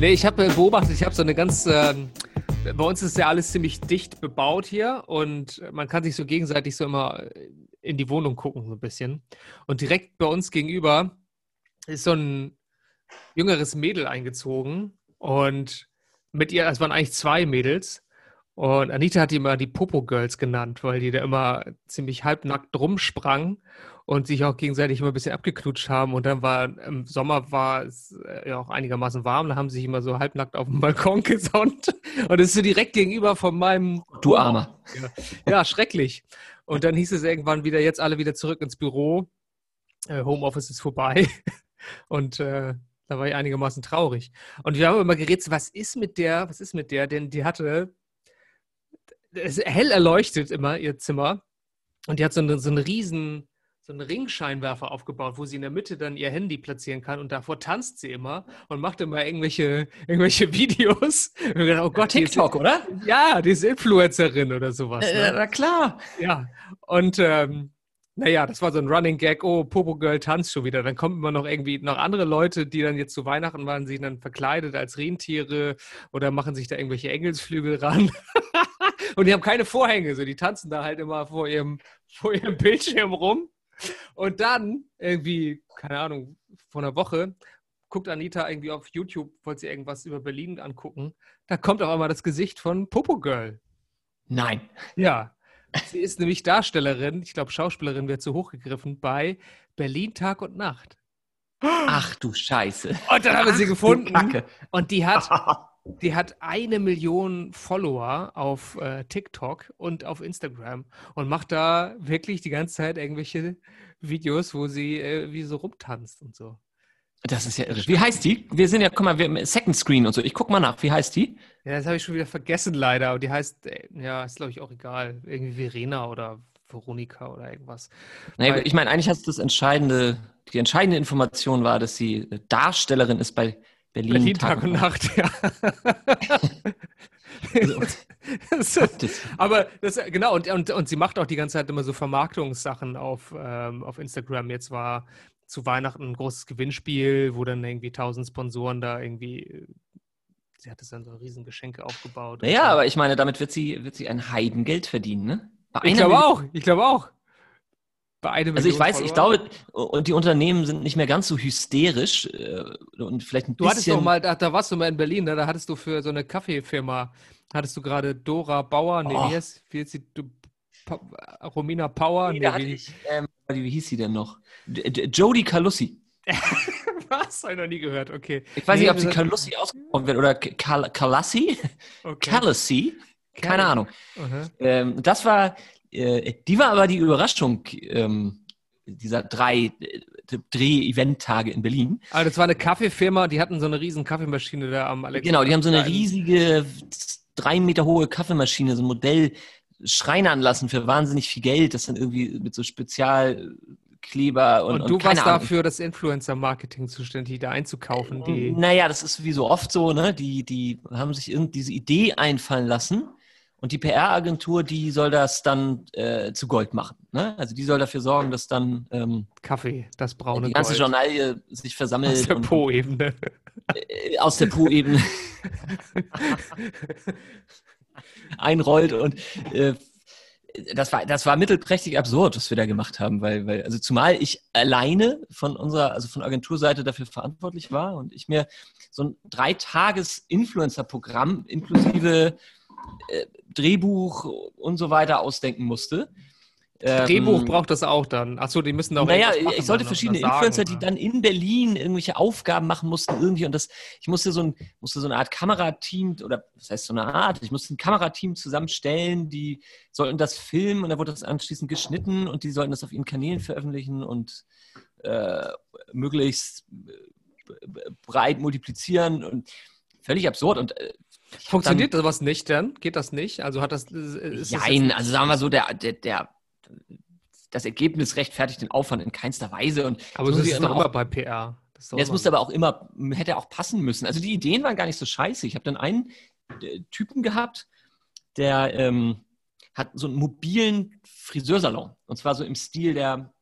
Nee, ich habe beobachtet, ich habe so eine ganz. Ähm, bei uns ist ja alles ziemlich dicht bebaut hier und man kann sich so gegenseitig so immer in die Wohnung gucken, so ein bisschen. Und direkt bei uns gegenüber ist so ein jüngeres Mädel eingezogen und mit ihr, es waren eigentlich zwei Mädels. Und Anita hat die immer die Popo Girls genannt, weil die da immer ziemlich halbnackt rumsprangen und sich auch gegenseitig immer ein bisschen abgeknutscht haben. Und dann war im Sommer war es äh, ja auch einigermaßen warm, da haben sie sich immer so halbnackt auf dem Balkon gesonnt. Und das ist so direkt gegenüber von meinem. Du Armer. Ja, ja, schrecklich. Und dann hieß es irgendwann wieder, jetzt alle wieder zurück ins Büro. Äh, Homeoffice ist vorbei. Und äh, da war ich einigermaßen traurig. Und wir haben immer geredet, was ist mit der, was ist mit der? Denn die hatte, es hell erleuchtet immer ihr Zimmer. Und die hat so, eine, so einen riesen, so einen Ringscheinwerfer aufgebaut, wo sie in der Mitte dann ihr Handy platzieren kann und davor tanzt sie immer und macht immer irgendwelche, irgendwelche Videos. Und gedacht, oh Gott, TikTok, ist, oder? Ja, die ist Influencerin oder sowas. Ne? Äh, na klar. Ja, und ähm, naja, das war so ein Running Gag, oh, Popo Girl tanzt schon wieder. Dann kommen immer noch irgendwie noch andere Leute, die dann jetzt zu Weihnachten waren, sich dann verkleidet als Rentiere oder machen sich da irgendwelche Engelsflügel ran. und die haben keine Vorhänge, so die tanzen da halt immer vor ihrem, vor ihrem Bildschirm rum. Und dann irgendwie, keine Ahnung, vor einer Woche guckt Anita irgendwie auf YouTube, wollte sie irgendwas über Berlin angucken. Da kommt auf einmal das Gesicht von Popo Girl. Nein. Ja, Sie ist nämlich Darstellerin, ich glaube Schauspielerin wird zu hoch gegriffen, bei Berlin Tag und Nacht. Ach du Scheiße. Und dann haben wir sie gefunden. Und die hat, die hat eine Million Follower auf äh, TikTok und auf Instagram und macht da wirklich die ganze Zeit irgendwelche Videos, wo sie äh, wie so rumtanzt und so. Das ist ja irre. Wie heißt die? Wir sind ja, guck mal, wir haben Second Screen und so. Ich guck mal nach. Wie heißt die? Ja, das habe ich schon wieder vergessen leider. Und die heißt, äh, ja, ist glaube ich auch egal. Irgendwie Verena oder Veronika oder irgendwas. Nee, Weil, ich meine, eigentlich hast du das entscheidende, die entscheidende Information war, dass sie Darstellerin ist bei Berlin, Berlin Tag, Tag und Nacht. Ja. das, aber das, genau, und, und, und sie macht auch die ganze Zeit immer so Vermarktungssachen auf, ähm, auf Instagram. Jetzt war zu Weihnachten ein großes Gewinnspiel, wo dann irgendwie tausend Sponsoren da irgendwie, sie hat es dann so riesen Geschenke aufgebaut. Ja, aber ich meine, damit wird sie, wird sie ein Heidengeld verdienen, ne? ich glaube auch, ich glaube auch. Also ich weiß, Follower. ich glaube, und die Unternehmen sind nicht mehr ganz so hysterisch äh, und vielleicht ein du bisschen... Du hattest doch mal, da, da, warst du mal in Berlin, ne? da hattest du für so eine Kaffeefirma, hattest du gerade Dora Bauer, nee, oh. wie heißt, wie heißt sie, pa Romina Power? Nee, nee da hatte ich, ähm, wie hieß sie denn noch? Jodie Calussi. Was? Habe ich noch nie gehört, okay. Ich weiß nee, nicht, ob sie Calussi ausgesprochen wird oder Cal Calassi. Okay. Calassi. Keine Ahnung. Uh -huh. ähm, das war, die war aber die Überraschung ähm, dieser drei äh, Dreh-Event-Tage in Berlin. Aber das war eine Kaffeefirma, die hatten so eine riesen Kaffeemaschine da am Alexander. Genau, die haben so eine riesige, drei Meter hohe Kaffeemaschine, so ein Modell schreinern lassen für wahnsinnig viel Geld, das dann irgendwie mit so Spezialkleber und. Und du und warst Ahnung. dafür das Influencer-Marketing zuständig, die da einzukaufen. Die naja, das ist wie so oft so, ne? Die, die haben sich irgendwie diese Idee einfallen lassen. Und die PR-Agentur, die soll das dann äh, zu Gold machen. Ne? Also die soll dafür sorgen, dass dann ähm, Kaffee, das braune die ganze Gold. Journalie sich versammelt. Aus der Po-Ebene. Äh, aus der Po-Ebene. einrollt und äh, das war, das war mittelprächtig absurd, was wir da gemacht haben, weil, weil, also zumal ich alleine von unserer, also von Agenturseite dafür verantwortlich war und ich mir so ein Dreitages-Influencer-Programm inklusive äh, Drehbuch und so weiter ausdenken musste. Drehbuch ähm, braucht das auch dann. Achso, die müssen auch. Naja, ich sollte verschiedene Influencer, die dann in Berlin irgendwelche Aufgaben machen mussten, irgendwie. Und das, ich musste so, ein, musste so eine Art Kamerateam, oder was heißt so eine Art? Ich musste ein Kamerateam zusammenstellen, die sollten das filmen und dann wurde das anschließend geschnitten und die sollten das auf ihren Kanälen veröffentlichen und äh, möglichst äh, breit multiplizieren und völlig absurd. Und äh, Funktioniert das was nicht denn? Geht das nicht? Also hat das. Nein, also sagen wir so, der, der, der das Ergebnis rechtfertigt den Aufwand in keinster Weise. Und aber das, das ist doch immer bei PR. Das, ja, musste aber auch immer, hätte auch passen müssen. Also die Ideen waren gar nicht so scheiße. Ich habe dann einen äh, Typen gehabt, der ähm, hat so einen mobilen Friseursalon. Und zwar so im Stil der,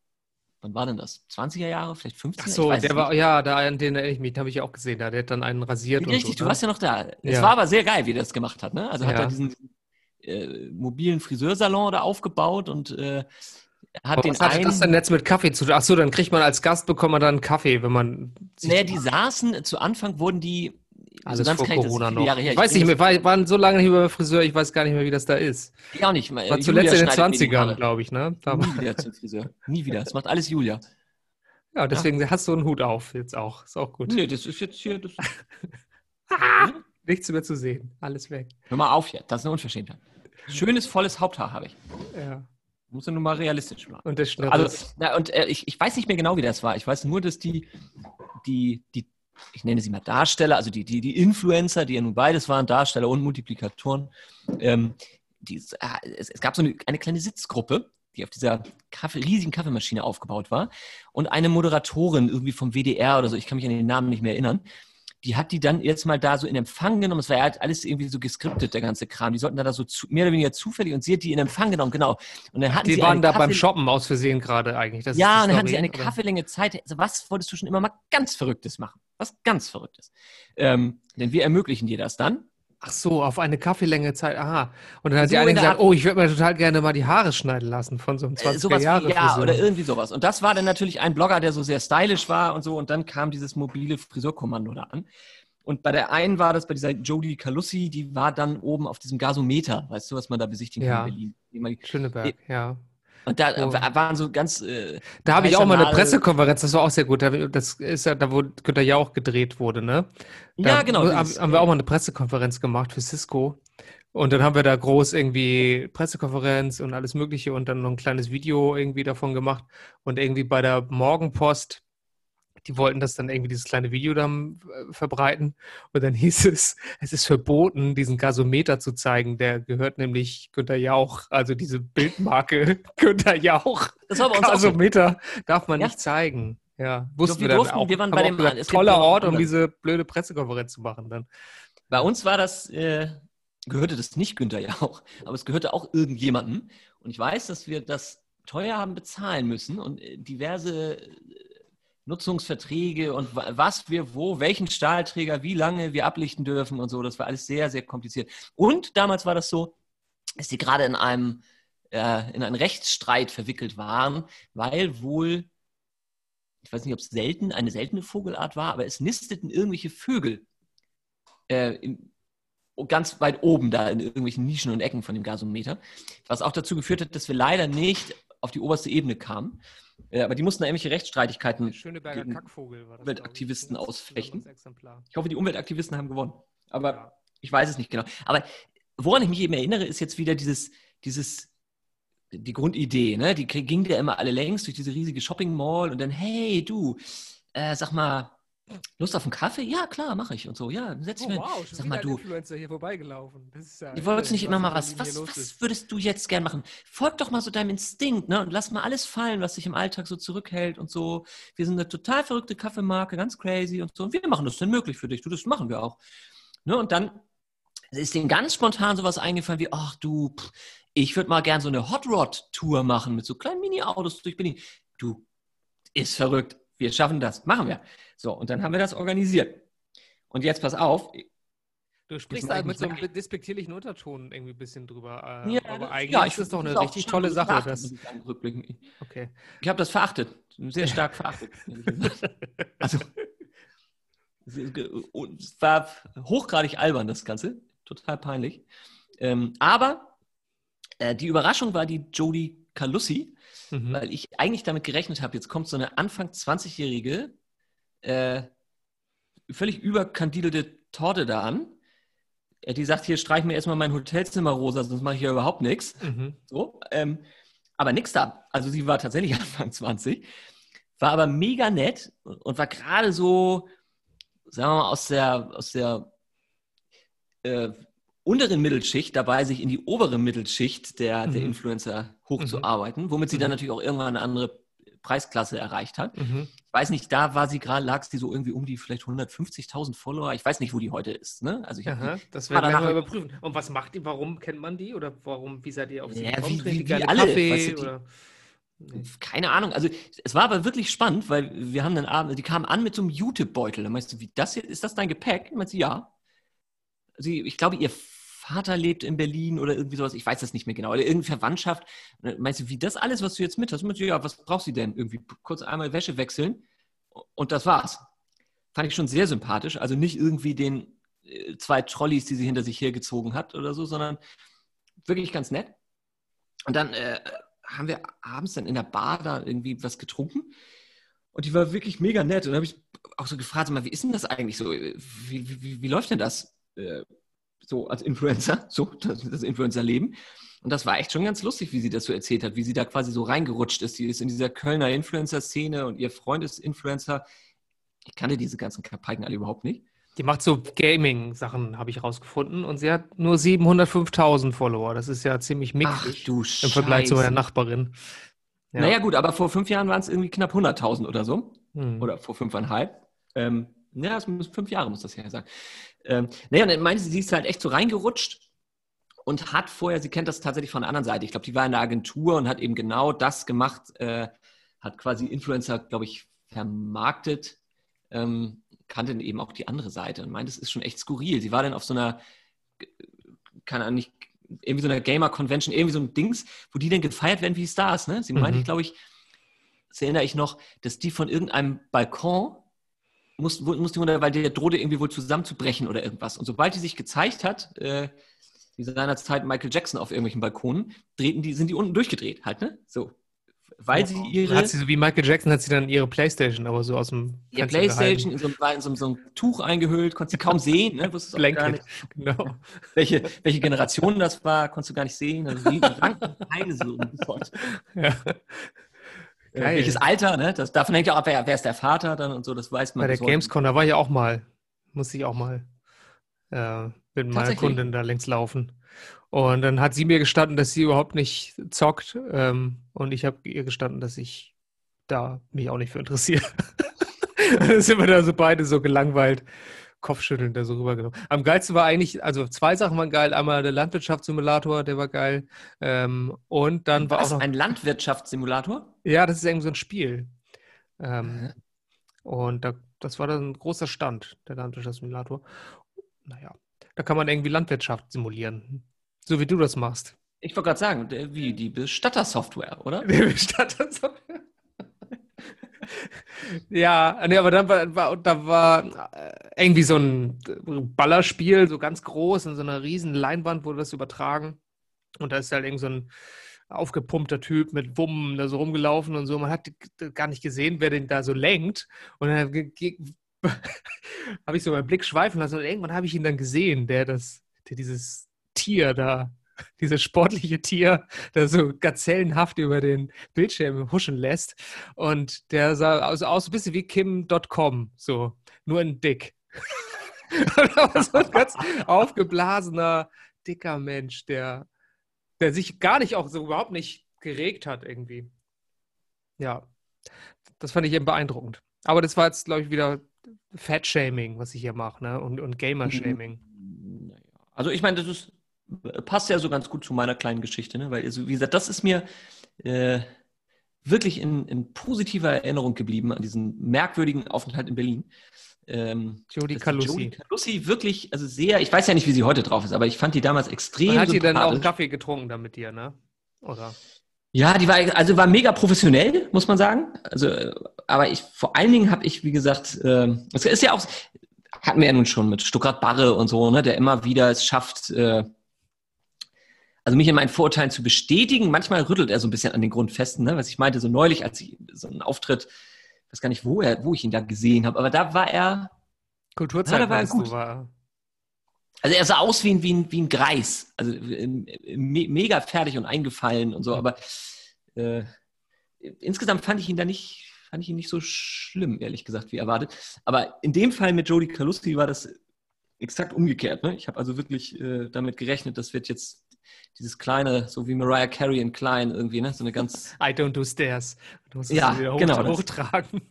wann war denn das? 20er Jahre, vielleicht 50er? Ach so, der war, ja, da, den erinnere ich mich, den habe ich auch gesehen, da, der hat dann einen rasiert. Richtig, so, du ne? warst ja noch da. Es ja. war aber sehr geil, wie der das gemacht hat, ne? Also ja. hat er diesen äh, mobilen Friseursalon da aufgebaut und äh, hat den was hat das denn jetzt mit Kaffee zu tun? Achso, dann kriegt man als Gast, bekommt man dann Kaffee, wenn man. Naja, die saßen, zu Anfang wurden die. Also Alles vor Corona noch. Jahre her. Ich, weiß nicht mehr, war, waren so lange nicht mehr beim Friseur, ich weiß gar nicht mehr, wie das da ist. Ich auch nicht. War zuletzt in den 20ern, glaube ich, ne? Nie wieder zum Friseur. Nie wieder. Das macht alles Julia. Ja, deswegen ja. hast du einen Hut auf jetzt auch. Ist auch gut. Nee, das ist jetzt hier. Das ah, nichts mehr zu sehen. Alles weg. Hör mal auf hier. Das ist eine Unverschämtheit. Schönes, volles Haupthaar habe ich. Ja. Muss ja nur mal realistisch machen. Und das Schnitt also, na, und äh, ich, ich weiß nicht mehr genau, wie das war. Ich weiß nur, dass die, die, die ich nenne sie mal Darsteller, also die, die, die Influencer, die ja nun beides waren, Darsteller und Multiplikatoren, ähm, die, äh, es, es, gab so eine, eine, kleine Sitzgruppe, die auf dieser Kaffee, riesigen Kaffeemaschine aufgebaut war und eine Moderatorin irgendwie vom WDR oder so, ich kann mich an den Namen nicht mehr erinnern, die hat die dann jetzt mal da so in Empfang genommen. Es war ja halt alles irgendwie so geskriptet, der ganze Kram. Die sollten da, so zu, mehr oder weniger zufällig und sie hat die in Empfang genommen, genau. Und dann hatten die sie waren da Kaffee beim Shoppen aus Versehen gerade eigentlich. Das ja, und dann hatten sie eine oder? Kaffeelänge Zeit. Also was wolltest du schon immer mal ganz Verrücktes machen? Was ganz Verrücktes. Ähm, denn wir ermöglichen dir das dann. Ach so, auf eine Kaffeelänge Zeit. Aha. Und dann hat so die eine gesagt, oh, ich würde mir total gerne mal die Haare schneiden lassen von so einem 20er Jahre. Äh, ja, oder irgendwie sowas. Und das war dann natürlich ein Blogger, der so sehr stylisch war und so. Und dann kam dieses mobile Frisurkommando da an. Und bei der einen war das bei dieser Jodie Calussi, die war dann oben auf diesem Gasometer, weißt du, was man da besichtigen ja. kann in Berlin. Schöneberg, ja. Und da oh. waren so ganz. Äh, da habe ich auch mal eine Pressekonferenz, das war auch sehr gut. Das ist ja da, wo Günther ja auch gedreht wurde, ne? Da ja, genau. Haben, haben wir auch mal eine Pressekonferenz gemacht für Cisco. Und dann haben wir da groß irgendwie Pressekonferenz und alles Mögliche und dann noch ein kleines Video irgendwie davon gemacht. Und irgendwie bei der Morgenpost die wollten das dann irgendwie dieses kleine Video dann äh, verbreiten. Und dann hieß es, es ist verboten, diesen Gasometer zu zeigen. Der gehört nämlich Günter Jauch, also diese Bildmarke Günter Jauch. Das war bei uns Gasometer darf man ja. nicht zeigen. Ja, wussten wir, wir durften, dann auch. Wir waren bei dem gesagt, toller Ort, um diese blöde Pressekonferenz zu machen dann. Bei uns war das, äh, gehörte das nicht Günther Jauch, aber es gehörte auch irgendjemandem. Und ich weiß, dass wir das teuer haben bezahlen müssen und äh, diverse Nutzungsverträge und was wir wo, welchen Stahlträger, wie lange wir ablichten dürfen und so. Das war alles sehr, sehr kompliziert. Und damals war das so, dass die gerade in einem äh, in einen Rechtsstreit verwickelt waren, weil wohl, ich weiß nicht, ob es selten, eine seltene Vogelart war, aber es nisteten irgendwelche Vögel äh, in, ganz weit oben da in irgendwelchen Nischen und Ecken von dem Gasometer, was auch dazu geführt hat, dass wir leider nicht auf die oberste Ebene kamen. Ja, aber die mussten da irgendwelche Rechtsstreitigkeiten das, Umweltaktivisten ausfechten. Ich hoffe, die Umweltaktivisten haben gewonnen. Aber ja. ich weiß es nicht genau. Aber woran ich mich eben erinnere, ist jetzt wieder dieses, dieses die Grundidee, ne? Die ging ja immer alle längs durch diese riesige Shopping Mall und dann, hey, du, äh, sag mal, Lust auf einen Kaffee? Ja, klar, mache ich und so. Ja, setz dich oh, mal. Wow, Sag mal, du. Influencer hier vorbeigelaufen. Das ist ja ich wollte nicht immer mal was. Was, was würdest du jetzt gern machen? Folg doch mal so deinem Instinkt, ne? Und lass mal alles fallen, was dich im Alltag so zurückhält und so. Wir sind eine total verrückte Kaffeemarke, ganz crazy und so. Und wir machen das denn möglich für dich. Du, das machen wir auch. Ne? Und dann ist denen ganz spontan sowas eingefallen wie, ach du, pff, ich würde mal gern so eine Hot Rod Tour machen mit so kleinen Mini-Autos durch Berlin. Du, ist verrückt wir schaffen das, machen wir. So, und dann haben wir das organisiert. Und jetzt pass auf. Du sprichst da mit so einem despektierlichen Unterton irgendwie ein bisschen drüber. Äh, ja, aber eigentlich ja, ist das doch eine richtig tolle Sache. Das... Okay. Ich habe das verachtet, sehr stark verachtet. also, es war hochgradig albern, das Ganze. Total peinlich. Ähm, aber äh, die Überraschung war die Jodie Calussi, mhm. weil ich eigentlich damit gerechnet habe, jetzt kommt so eine Anfang 20-jährige, äh, völlig überkandidelte Torte da an. Äh, die sagt, hier streich mir erstmal mein Hotelzimmer rosa, sonst mache ich ja überhaupt nichts. Mhm. So, ähm, aber nix da. Also sie war tatsächlich Anfang 20, war aber mega nett und war gerade so, sagen wir mal, aus der, aus der äh, unteren Mittelschicht dabei, sich in die obere Mittelschicht der, mhm. der Influencer hochzuarbeiten, mhm. womit sie dann mhm. natürlich auch irgendwann eine andere Preisklasse erreicht hat. Mhm. Ich weiß nicht, da war sie gerade, lag sie so irgendwie um die vielleicht 150.000 Follower. Ich weiß nicht, wo die heute ist. Ne? Also ich Aha, das werden wir mal überprüfen. Und was macht die? Warum kennt man die? Oder warum, wie seid ihr auf sie ja, gekommen? Wie, wie, wie alle. Kaffee, weißt du, die, Keine Ahnung. Also es war aber wirklich spannend, weil wir haben dann abends, die kamen an mit so einem Jute-Beutel. Da meinst du, wie das hier, ist das dein Gepäck? Meinst du, ja. Also ich glaube, ihr Vater lebt in Berlin oder irgendwie sowas, ich weiß das nicht mehr genau, oder irgendeine Verwandtschaft. Meinst du, wie das alles, was du jetzt mit hast? Du, ja, was brauchst du denn? Irgendwie kurz einmal Wäsche wechseln und das war's. Fand ich schon sehr sympathisch. Also nicht irgendwie den äh, zwei Trolleys, die sie hinter sich hergezogen hat oder so, sondern wirklich ganz nett. Und dann äh, haben wir abends dann in der Bar da irgendwie was getrunken. Und die war wirklich mega nett. Und dann habe ich auch so gefragt, mal, wie ist denn das eigentlich so? Wie, wie, wie läuft denn das äh, so als Influencer, so das, das Influencer-Leben? Und das war echt schon ganz lustig, wie sie das so erzählt hat, wie sie da quasi so reingerutscht ist. Die ist in dieser Kölner Influencer-Szene und ihr Freund ist Influencer. Ich kannte diese ganzen Kapaiken alle überhaupt nicht. Die macht so Gaming-Sachen, habe ich rausgefunden. Und sie hat nur 705.000 Follower. Das ist ja ziemlich mickrig du im Vergleich zu meiner Nachbarin. Ja. Naja, gut, aber vor fünf Jahren waren es irgendwie knapp 100.000 oder so. Hm. Oder vor fünfeinhalb. Ähm, ja, es muss, fünf Jahre muss das ja sein. Ähm, naja, und dann meinte sie, sie ist halt echt so reingerutscht und hat vorher, sie kennt das tatsächlich von der anderen Seite. Ich glaube, die war in der Agentur und hat eben genau das gemacht, äh, hat quasi Influencer, glaube ich, vermarktet. Ähm, kannte eben auch die andere Seite und meinte, es ist schon echt skurril. Sie war dann auf so einer, keine Ahnung, nicht, irgendwie so einer Gamer-Convention, irgendwie so ein Dings, wo die dann gefeiert werden wie Stars. Ne? Sie mhm. meinte, glaube ich, das erinnere ich noch, dass die von irgendeinem Balkon musste, musste weil der drohte irgendwie wohl zusammenzubrechen oder irgendwas. Und sobald die sich gezeigt hat, äh, wie seinerzeit Michael Jackson auf irgendwelchen Balkonen, drehten die, sind die unten durchgedreht halt, ne? So weil sie ihre. Hat sie so wie Michael Jackson hat sie dann ihre Playstation, aber so aus dem. Ja, Playstation in so, in, so, in so, ein Tuch eingehüllt, konntest du kaum sehen, ne? Wusstest Blanket, gar nicht. genau. Welche, welche Generation das war, konntest du gar nicht sehen. Also die Beine so ja. Äh, Geil. Welches Alter, ne? Das, davon hängt ja auch ab, wer, wer ist der Vater dann und so, das weiß man. Bei der Gamescom, da war ich auch mal, musste ich auch mal äh, mit meiner Kundin da längs laufen. Und dann hat sie mir gestanden, dass sie überhaupt nicht zockt. Ähm, und ich habe ihr gestanden, dass ich da mich auch nicht für interessiere. dann sind wir da so beide so gelangweilt, kopfschüttelnd da so rübergenommen. Am geilsten war eigentlich, also zwei Sachen waren geil. Einmal der Landwirtschaftssimulator, der war geil. Ähm, und dann war Was, auch noch. Ein Landwirtschaftssimulator? Ja, das ist irgendwie so ein Spiel. Ähm, und da, das war dann ein großer Stand, der Landwirtschaftssimulator. Naja, da kann man irgendwie Landwirtschaft simulieren. So wie du das machst. Ich wollte gerade sagen, wie die Bestattersoftware, oder? Die Bestattersoftware. Ja, nee, aber dann war, war, da war äh, irgendwie so ein Ballerspiel, so ganz groß, in so einer riesen Leinwand wurde das übertragen. Und da ist halt irgend so ein aufgepumpter Typ mit Wummen da so rumgelaufen und so. Man hat gar nicht gesehen, wer den da so lenkt. Und dann habe ich so meinen Blick schweifen lassen und irgendwann habe ich ihn dann gesehen, der das, der dieses Tier da, dieses sportliche Tier, das so gazellenhaft über den Bildschirm huschen lässt. Und der sah aus, aus ein bisschen wie Kim.com, so, nur in dick. so ein ganz aufgeblasener, dicker Mensch, der, der sich gar nicht auch so überhaupt nicht geregt hat irgendwie. Ja, das fand ich eben beeindruckend. Aber das war jetzt, glaube ich, wieder Fat-Shaming, was ich hier mache, ne? Und, und Gamer-Shaming. Also ich meine, das ist passt ja so ganz gut zu meiner kleinen Geschichte, ne? weil, also, wie gesagt, das ist mir äh, wirklich in, in, positiver Erinnerung geblieben an diesen merkwürdigen Aufenthalt in Berlin. Ähm, Jodie Calussi. Jodie Calussi wirklich, also sehr, ich weiß ja nicht, wie sie heute drauf ist, aber ich fand die damals extrem. Und hat sie dann auch einen Kaffee getrunken dann mit dir, ne? Oder? Ja, die war also war mega professionell, muss man sagen. Also, aber ich vor allen Dingen habe ich, wie gesagt, äh, es ist ja auch hatten wir ja nun schon mit Stuttgart Barre und so, ne, der immer wieder es schafft, äh, also mich in meinen Vorurteilen zu bestätigen. Manchmal rüttelt er so ein bisschen an den Grundfesten, ne? was ich meinte, so neulich, als ich so einen Auftritt, ich weiß gar nicht, wo, er, wo ich ihn da gesehen habe, aber da war er. Kulturzeit da war er gut. War... Also er sah aus wie ein, wie ein, wie ein Greis. Also äh, me mega fertig und eingefallen und so, aber äh, insgesamt fand ich ihn da nicht, fand ich ihn nicht so schlimm, ehrlich gesagt, wie erwartet. Aber in dem Fall mit Jodie Calusti war das exakt umgekehrt. Ne? Ich habe also wirklich äh, damit gerechnet, das wird jetzt dieses kleine, so wie Mariah Carey in klein irgendwie, ne? So eine ganz. I don't do stairs. Du musst ja, wieder hoch, genau, hochtragen.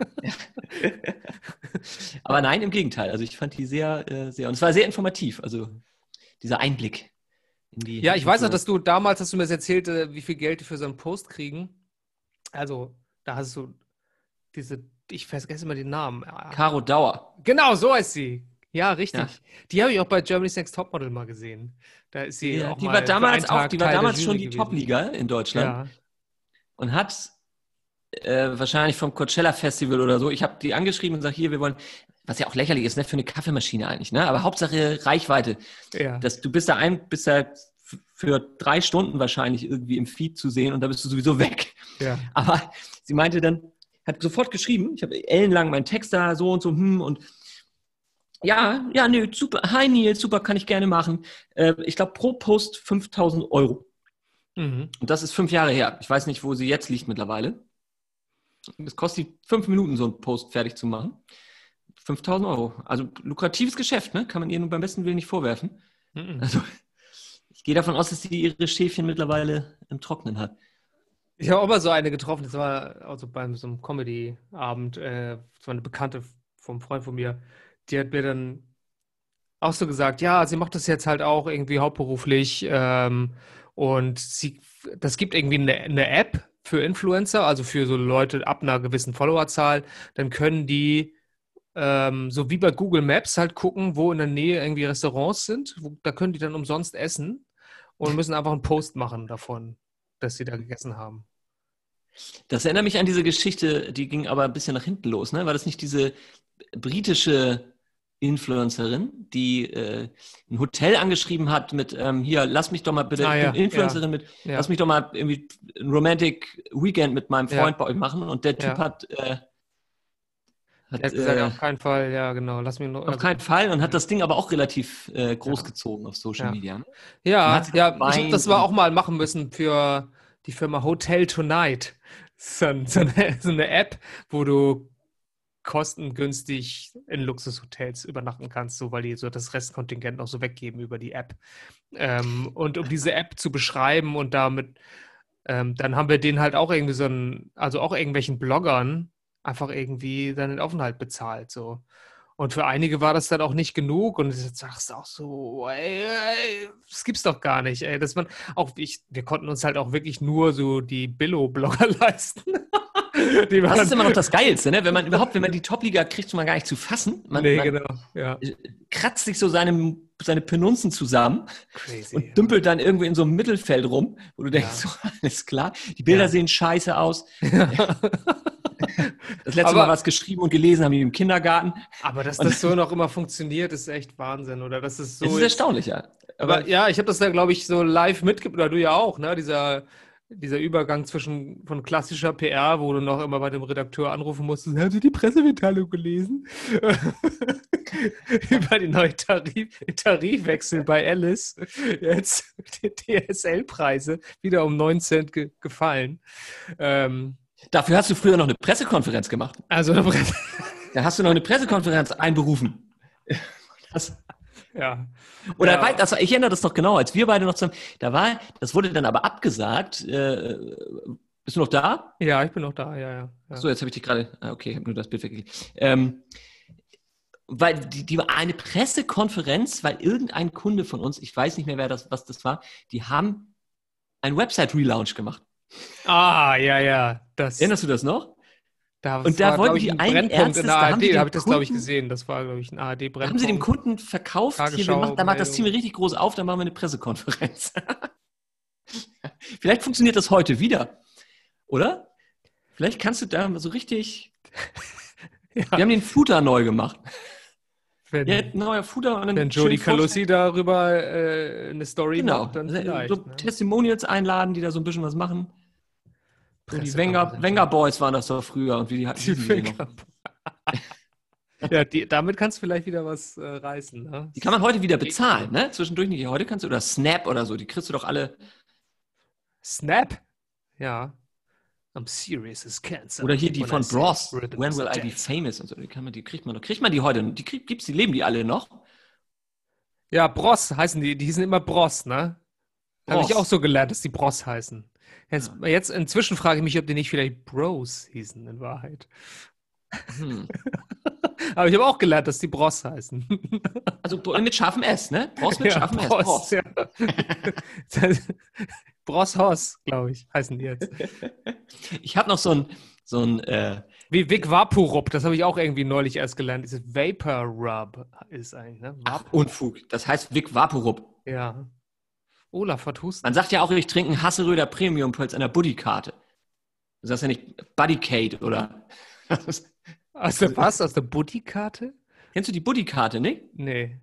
Aber nein, im Gegenteil. Also ich fand die sehr, äh, sehr, und es war sehr informativ. Also dieser Einblick in die. Ja, ich weiß noch, dass du damals, hast du mir das erzählt, äh, wie viel Geld die für so einen Post kriegen. Also, da hast du diese, ich vergesse immer den Namen. Caro Dauer. Genau, so heißt sie. Ja, richtig. Ja. Die habe ich auch bei Germany's Next Topmodel mal gesehen. Da ist sie ja, auch die war damals auch, die war damals schon die Top-Liga in Deutschland ja. und hat äh, wahrscheinlich vom Coachella Festival oder so. Ich habe die angeschrieben und gesagt, hier, wir wollen, was ja auch lächerlich ist, ne, für eine Kaffeemaschine eigentlich, ne? Aber Hauptsache Reichweite. Ja. Dass du bist da ein, bist da für drei Stunden wahrscheinlich irgendwie im Feed zu sehen und da bist du sowieso weg. Ja. Aber sie meinte dann, hat sofort geschrieben, ich habe ellenlang meinen Text da so und so, hm, und ja, ja, nö, super. Hi Nils, super, kann ich gerne machen. Äh, ich glaube, pro Post 5000 Euro. Mhm. Und das ist fünf Jahre her. Ich weiß nicht, wo sie jetzt liegt mittlerweile. Es kostet fünf Minuten, so einen Post fertig zu machen. 5000 Euro. Also lukratives Geschäft, ne? Kann man ihr nur beim besten Willen nicht vorwerfen. Mhm. Also, ich gehe davon aus, dass sie ihre Schäfchen mittlerweile im Trocknen hat. Ich habe auch mal so eine getroffen, das war also bei so einem Comedy-Abend, äh, das war eine Bekannte vom Freund von mir, die hat mir dann auch so gesagt, ja, sie macht das jetzt halt auch irgendwie hauptberuflich ähm, und sie, das gibt irgendwie eine, eine, App für Influencer, also für so Leute ab einer gewissen Followerzahl, dann können die ähm, so wie bei Google Maps halt gucken, wo in der Nähe irgendwie Restaurants sind, wo, da können die dann umsonst essen und müssen einfach einen Post machen davon, dass sie da gegessen haben. Das erinnert mich an diese Geschichte, die ging aber ein bisschen nach hinten los, ne? War das nicht diese britische Influencerin, die äh, ein Hotel angeschrieben hat mit, ähm, hier, lass mich doch mal bitte, ah, ja, Influencerin ja, mit, ja. lass mich doch mal irgendwie ein Romantic Weekend mit meinem Freund bei euch machen. Und der Typ hat, äh, hat, hat gesagt, äh, auf keinen Fall, ja, genau, lass mich noch. Auf also, keinen Fall und hat das Ding aber auch relativ äh, groß gezogen auf Social Media. Ne? Ja, ja, ich habe das war auch mal machen müssen für die Firma Hotel Tonight. So, so, eine, so eine App, wo du kostengünstig in Luxushotels übernachten kannst, so weil die so das Restkontingent noch so weggeben über die App. Ähm, und um diese App zu beschreiben und damit, ähm, dann haben wir den halt auch irgendwie so ein, also auch irgendwelchen Bloggern einfach irgendwie dann Aufenthalt bezahlt. So. Und für einige war das dann auch nicht genug und jetzt sagst du auch so, ey, ey, das gibt's doch gar nicht, ey. Dass man auch, ich, wir konnten uns halt auch wirklich nur so die Billo-Blogger leisten. Das ist immer noch das Geilste, ne? Wenn man überhaupt, wenn man die Top-Liga kriegt, man gar nicht zu fassen. Man, nee, man genau. Ja. kratzt sich so seine, seine Penunzen zusammen Crazy, und dümpelt ja. dann irgendwie in so einem Mittelfeld rum, wo du denkst, ja. so, alles klar, die Bilder sehen scheiße aus. Das letzte aber, Mal was geschrieben und gelesen haben die im Kindergarten. Aber dass das so noch immer funktioniert, ist echt Wahnsinn, oder? Das ist so. Das ist erstaunlich, ja. Aber, aber ja, ich habe das da, glaube ich, so live mitgegeben, oder du ja auch, ne? Dieser dieser Übergang zwischen von klassischer PR, wo du noch immer bei dem Redakteur anrufen musstest, haben Sie die Pressemitteilung gelesen? Über den neuen Tarif, Tarifwechsel bei Alice. Jetzt die DSL-Preise wieder um 9 Cent ge gefallen. Ähm, Dafür hast du früher noch eine Pressekonferenz gemacht. Also eine Presse Da hast du noch eine Pressekonferenz einberufen. Das, ja. Oder ja. das, ich erinnere das doch genau, als wir beide noch zusammen, da war, das wurde dann aber abgesagt. Äh, bist du noch da? Ja, ich bin noch da, ja, ja. ja. So, jetzt habe ich dich gerade, ah, okay, ich habe nur das Bild weggeklickt. Ähm, weil die, die war eine Pressekonferenz, weil irgendein Kunde von uns, ich weiß nicht mehr, wer das, was das war, die haben ein Website-Relaunch gemacht. Ah, ja, ja. Das, Erinnerst du das noch? Da und da wollten die ein Brennpunkt in der ARD, da habe ich das, glaube ich, gesehen. Das war, glaube ich, ein ARD-Brennpunkt. Haben sie dem Kunden verkauft, hier, wir machen, da macht das Team richtig groß auf, dann machen wir eine Pressekonferenz. Vielleicht funktioniert das heute wieder, oder? Vielleicht kannst du da so richtig... ja. Wir haben den Footer neu gemacht. Wenn, ja, neuer Footer und dann Wenn Jodie Calussi darüber äh, eine Story genau. macht, dann vielleicht. So ne? Testimonials einladen, die da so ein bisschen was machen. So die Wenger, Wenger Boys waren das doch früher und wie die hatten die, Wenger. ja, die, damit kannst du vielleicht wieder was äh, reißen. Ne? Die kann man heute wieder bezahlen, ne? Zwischendurch nicht. Heute kannst du, oder Snap oder so, die kriegst du doch alle. Snap? Ja. I'm serious as cancer. Oder hier die von Bros. When will I be famous? Und so, die, kann man, die kriegt man noch. Kriegt man die heute? Die krieg, gibt's, die leben die alle noch? Ja, Bros heißen die. Die hießen immer Bros, ne? Habe ich auch so gelernt, dass die Bros heißen. Jetzt, ja. jetzt inzwischen frage ich mich, ob die nicht vielleicht Bros hießen in Wahrheit. Hm. Aber ich habe auch gelernt, dass die Bros heißen. Also mit scharfem S, ne? Bros mit ja, scharfem Bros, S. Bros. Ja. Brosshaus, glaube ich, heißen die jetzt. ich habe noch so ein, so ein äh, wie Vic Vaporub, das habe ich auch irgendwie neulich erst gelernt. Dieses Vapor Rub ist eigentlich, ne? Ach, Unfug. Das heißt Vic Vaporub. Ja. Olaf hat Husten. Man sagt ja auch, ich trinke einen Hasseröder Premium Pulse an der Buddy-Karte. Du sagst ja nicht Buddy-Kate oder. Aus der was? Aus der Buddy-Karte? Kennst du die Buddy-Karte, ne? Nee.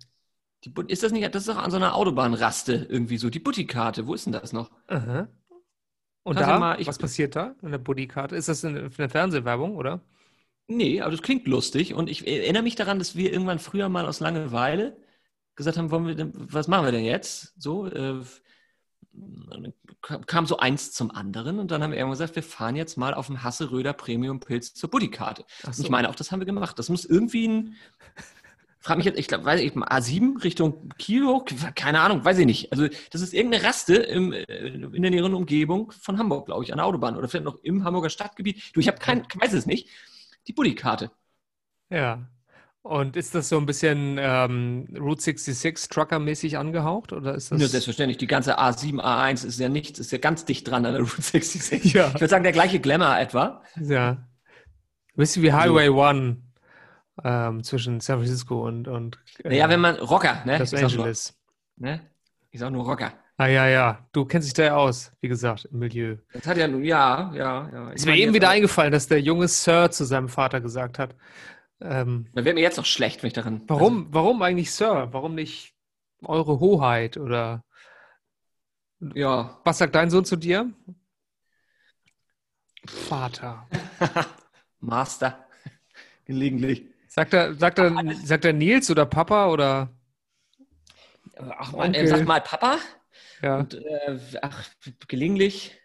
Die, ist das nicht, das ist doch an so einer Autobahnraste irgendwie so. Die Buddy-Karte, wo ist denn das noch? Aha. Und da, mal, ich, was passiert da in der Buddy-Karte? Ist das eine, eine Fernsehwerbung, oder? Nee, aber das klingt lustig. Und ich erinnere mich daran, dass wir irgendwann früher mal aus Langeweile gesagt haben, wollen wir denn, was machen wir denn jetzt? So, äh, kam so eins zum anderen und dann haben wir irgendwann gesagt, wir fahren jetzt mal auf dem Hasseröder Premium Pilz zur Buddy-Karte. So. Ich meine, auch das haben wir gemacht. Das muss irgendwie ein, frage mich jetzt, ich glaube, weiß ich, A7 Richtung Kilo, keine Ahnung, weiß ich nicht. Also das ist irgendeine Raste im, äh, in der näheren Umgebung von Hamburg, glaube ich, an der Autobahn oder vielleicht noch im Hamburger Stadtgebiet. Du, ich habe kein, weiß es nicht. Die Buddy-Karte. Ja. Und ist das so ein bisschen ähm, Route 66 Trucker-mäßig angehaucht oder ist das? Ja, selbstverständlich. Die ganze A7, A1 ist ja nichts, ist ja ganz dicht dran an der Route 66. Ja. Ich würde sagen, der gleiche Glamour etwa. Ja. Ein bisschen wie Highway so. One ähm, zwischen San Francisco und, und äh, naja, wenn man Rocker, ne? Los Angeles. Nur, ne? Ich sag nur Rocker. Ah ja, ja. Du kennst dich da ja aus, wie gesagt, im Milieu. Das hat ja nun, ja, ja, ja. Ist mir eben wieder eingefallen, dass der junge Sir zu seinem Vater gesagt hat. Ähm, da wäre mir jetzt noch schlecht, wenn ich daran. Warum, also, warum eigentlich Sir? Warum nicht eure Hoheit oder. Ja. Was sagt dein Sohn zu dir? Vater. Master. Gelegentlich. Sagt er, sagt er, sagt er Nils oder Papa oder? Ach man, er sagt mal Papa. Ja. Und, äh, ach, gelegentlich.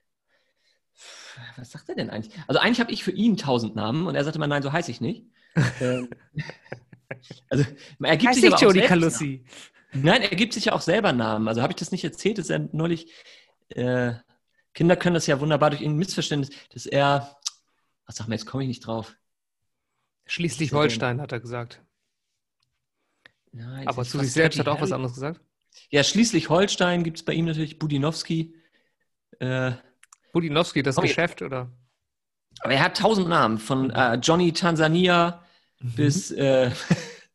Was sagt er denn eigentlich? Also eigentlich habe ich für ihn tausend Namen und er sagte mal, nein, so heiße ich nicht. Ähm, also er gibt sich aber Jody Calussi. Nein, er gibt sich ja auch selber Namen. Also habe ich das nicht erzählt, dass er neulich äh, Kinder können das ja wunderbar durch ein Missverständnis, dass er, was sag mal, jetzt komme ich nicht drauf. Schließlich Holstein, hat er gesagt. Nein, Aber zu sich selbst hat er auch was anderes gesagt. Ja, schließlich Holstein gibt es bei ihm natürlich Budinowski. Äh, Budinowski, das Geschäft, oder? Aber er hat tausend Namen, von äh, Johnny Tansania mhm. bis. Äh,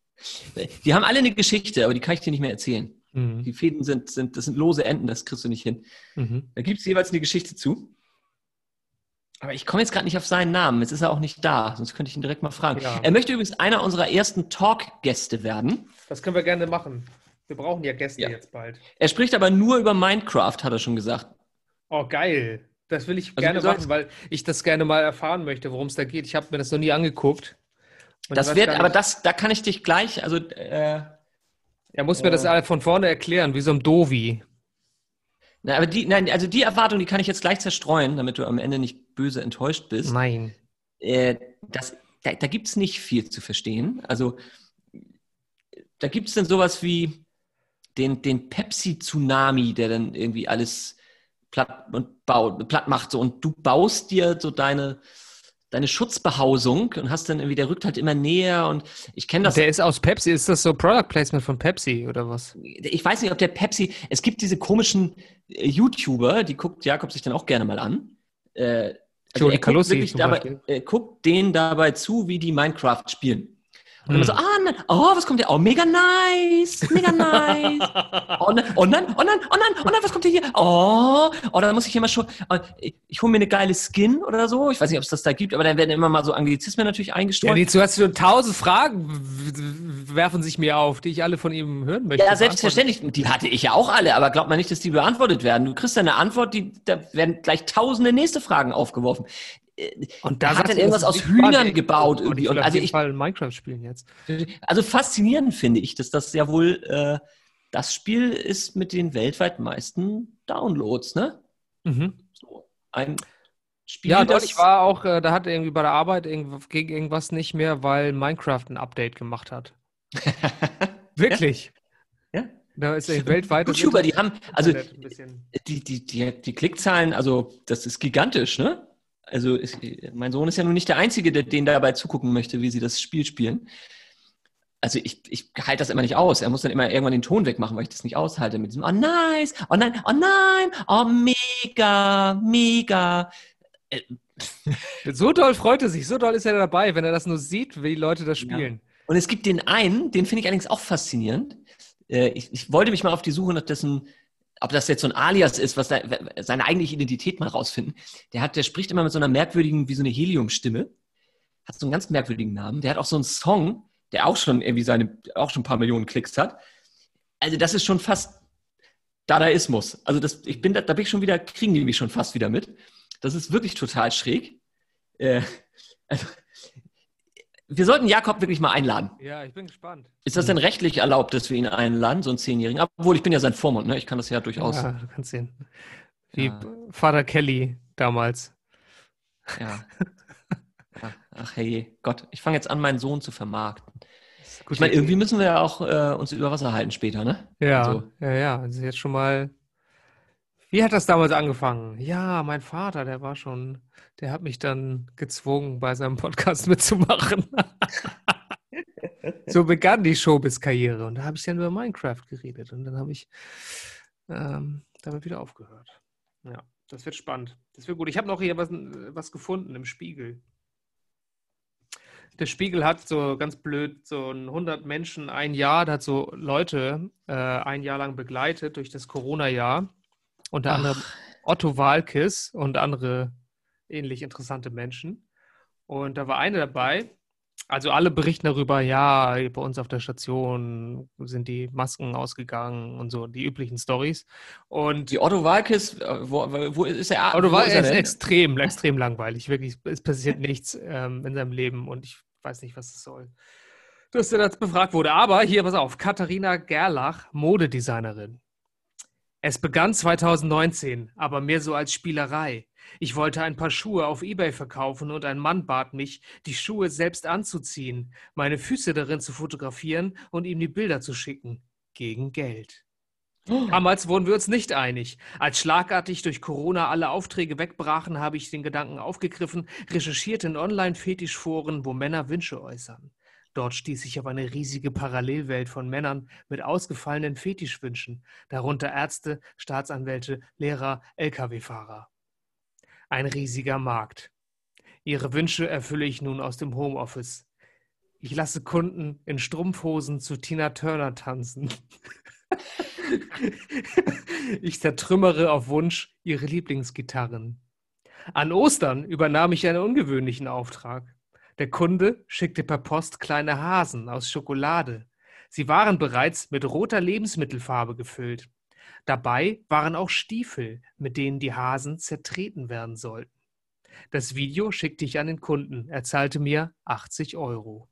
die haben alle eine Geschichte, aber die kann ich dir nicht mehr erzählen. Mhm. Die Fäden sind, sind, das sind lose Enden, das kriegst du nicht hin. Mhm. Da gibt es jeweils eine Geschichte zu. Aber ich komme jetzt gerade nicht auf seinen Namen. Jetzt ist er auch nicht da, sonst könnte ich ihn direkt mal fragen. Ja. Er möchte übrigens einer unserer ersten Talk-Gäste werden. Das können wir gerne machen. Wir brauchen ja Gäste ja. jetzt bald. Er spricht aber nur über Minecraft, hat er schon gesagt. Oh, geil. Das will ich also gerne machen, weil ich das gerne mal erfahren möchte, worum es da geht. Ich habe mir das noch nie angeguckt. Das wird, aber das, da kann ich dich gleich, also äh, er muss mir das äh, von vorne erklären, wie so ein Dovi. Na, aber die, nein, also die Erwartung, die kann ich jetzt gleich zerstreuen, damit du am Ende nicht böse enttäuscht bist. Nein. Äh, das, da da gibt es nicht viel zu verstehen. Also da gibt es dann sowas wie den, den Pepsi-Tsunami, der dann irgendwie alles platt und baut, platt macht so und du baust dir so deine deine Schutzbehausung und hast dann irgendwie, der rückt halt immer näher und ich kenne das. Der ist aus Pepsi, ist das so Product Placement von Pepsi oder was? Ich weiß nicht, ob der Pepsi, es gibt diese komischen äh, YouTuber, die guckt Jakob sich dann auch gerne mal an. Äh, also er guckt, dabei, er guckt denen dabei zu, wie die Minecraft spielen. Und dann so, hm. ah, nein, oh, was kommt hier? Oh, mega nice, mega nice. oh, nein, oh nein, oh nein, oh nein, oh nein, was kommt hier? Oh, oh, dann muss ich immer schon, oh, ich, ich hole mir eine geile Skin oder so. Ich weiß nicht, ob es das da gibt, aber dann werden immer mal so Anglizismen natürlich eingestreut. Ja, du hast schon tausend Fragen, werfen sich mir auf, die ich alle von ihm hören möchte. Ja, selbstverständlich. Die hatte ich ja auch alle, aber glaub mal nicht, dass die beantwortet werden. Du kriegst eine Antwort, die, da werden gleich tausende nächste Fragen aufgeworfen. Und da hat er irgendwas aus Hühnern gebaut. Irgendwie. Und also ich Fall Minecraft spielen jetzt. Also faszinierend finde ich, dass das ja wohl äh, das Spiel ist mit den weltweit meisten Downloads, ne? Mhm. So ein Spiel. Ja, doch, ich war auch, äh, da hat irgendwie bei der Arbeit irgend, gegen irgendwas nicht mehr, weil Minecraft ein Update gemacht hat. Wirklich. Ja. ja. Da ist ja weltweit. YouTuber, die haben, also die, die, die, die Klickzahlen, also das ist gigantisch, ne? Also ist, mein Sohn ist ja nun nicht der Einzige, der denen dabei zugucken möchte, wie sie das Spiel spielen. also ich, ich halte das immer nicht aus. Er muss dann immer irgendwann den Ton wegmachen, weil ich das nicht aushalte mit diesem, oh nice, oh nein, oh nein, oh mega, mega. Äh, so doll freut er sich, so doll ist er dabei, wenn er das nur sieht, wie die Leute das spielen. Ja. Und es gibt den einen, den finde ich allerdings auch faszinierend. Äh, ich, ich, wollte mich mal auf die Suche nach dessen, ob das jetzt so ein Alias ist, was da, seine eigentliche Identität mal rausfinden. Der hat, der spricht immer mit so einer merkwürdigen, wie so eine Heliumstimme. Hat so einen ganz merkwürdigen Namen. Der hat auch so einen Song, der auch schon irgendwie seine, auch schon ein paar Millionen Klicks hat. Also das ist schon fast Dadaismus. Also das, ich bin da, da bin ich schon wieder, kriegen die mich schon fast wieder mit. Das ist wirklich total schräg. Äh, also, wir sollten Jakob wirklich mal einladen. Ja, ich bin gespannt. Ist das denn rechtlich erlaubt, dass wir ihn einladen, so einen Zehnjährigen? Obwohl, ich bin ja sein Vormund, ne? Ich kann das ja durchaus. Ja, du kannst sehen. Wie ja. Vater Kelly damals. Ja. Ach hey, Gott, ich fange jetzt an, meinen Sohn zu vermarkten. Ich meine, irgendwie müssen wir ja auch äh, uns über Wasser halten später, ne? Ja, also. ja, ja. Also jetzt schon mal. Wie hat das damals angefangen? Ja, mein Vater, der war schon, der hat mich dann gezwungen, bei seinem Podcast mitzumachen. so begann die Showbiz-Karriere. Und da habe ich dann über Minecraft geredet. Und dann habe ich ähm, damit wieder aufgehört. Ja, das wird spannend. Das wird gut. Ich habe noch hier was, was gefunden im Spiegel der Spiegel hat so ganz blöd so 100 Menschen ein Jahr, der hat so Leute äh, ein Jahr lang begleitet durch das Corona-Jahr. Unter Ach. anderem Otto Walkes und andere ähnlich interessante Menschen. Und da war eine dabei. Also alle berichten darüber, ja, bei uns auf der Station sind die Masken ausgegangen und so, die üblichen Stories. Und die Otto Walkes, äh, wo, wo ist er? Otto Walkes ist, ist extrem, extrem langweilig. Wirklich, es passiert nichts ähm, in seinem Leben und ich weiß nicht, was es soll. Dass er das befragt wurde. Aber hier, pass auf, Katharina Gerlach, Modedesignerin. Es begann 2019, aber mehr so als Spielerei. Ich wollte ein paar Schuhe auf Ebay verkaufen und ein Mann bat mich, die Schuhe selbst anzuziehen, meine Füße darin zu fotografieren und ihm die Bilder zu schicken. Gegen Geld. Oh. Damals wurden wir uns nicht einig. Als schlagartig durch Corona alle Aufträge wegbrachen, habe ich den Gedanken aufgegriffen, recherchiert in Online-Fetischforen, wo Männer Wünsche äußern. Dort stieß ich auf eine riesige Parallelwelt von Männern mit ausgefallenen Fetischwünschen, darunter Ärzte, Staatsanwälte, Lehrer, Lkw-Fahrer. Ein riesiger Markt. Ihre Wünsche erfülle ich nun aus dem Homeoffice. Ich lasse Kunden in Strumpfhosen zu Tina Turner tanzen. ich zertrümmere auf Wunsch ihre Lieblingsgitarren. An Ostern übernahm ich einen ungewöhnlichen Auftrag. Der Kunde schickte per Post kleine Hasen aus Schokolade. Sie waren bereits mit roter Lebensmittelfarbe gefüllt. Dabei waren auch Stiefel, mit denen die Hasen zertreten werden sollten. Das Video schickte ich an den Kunden. Er zahlte mir 80 Euro.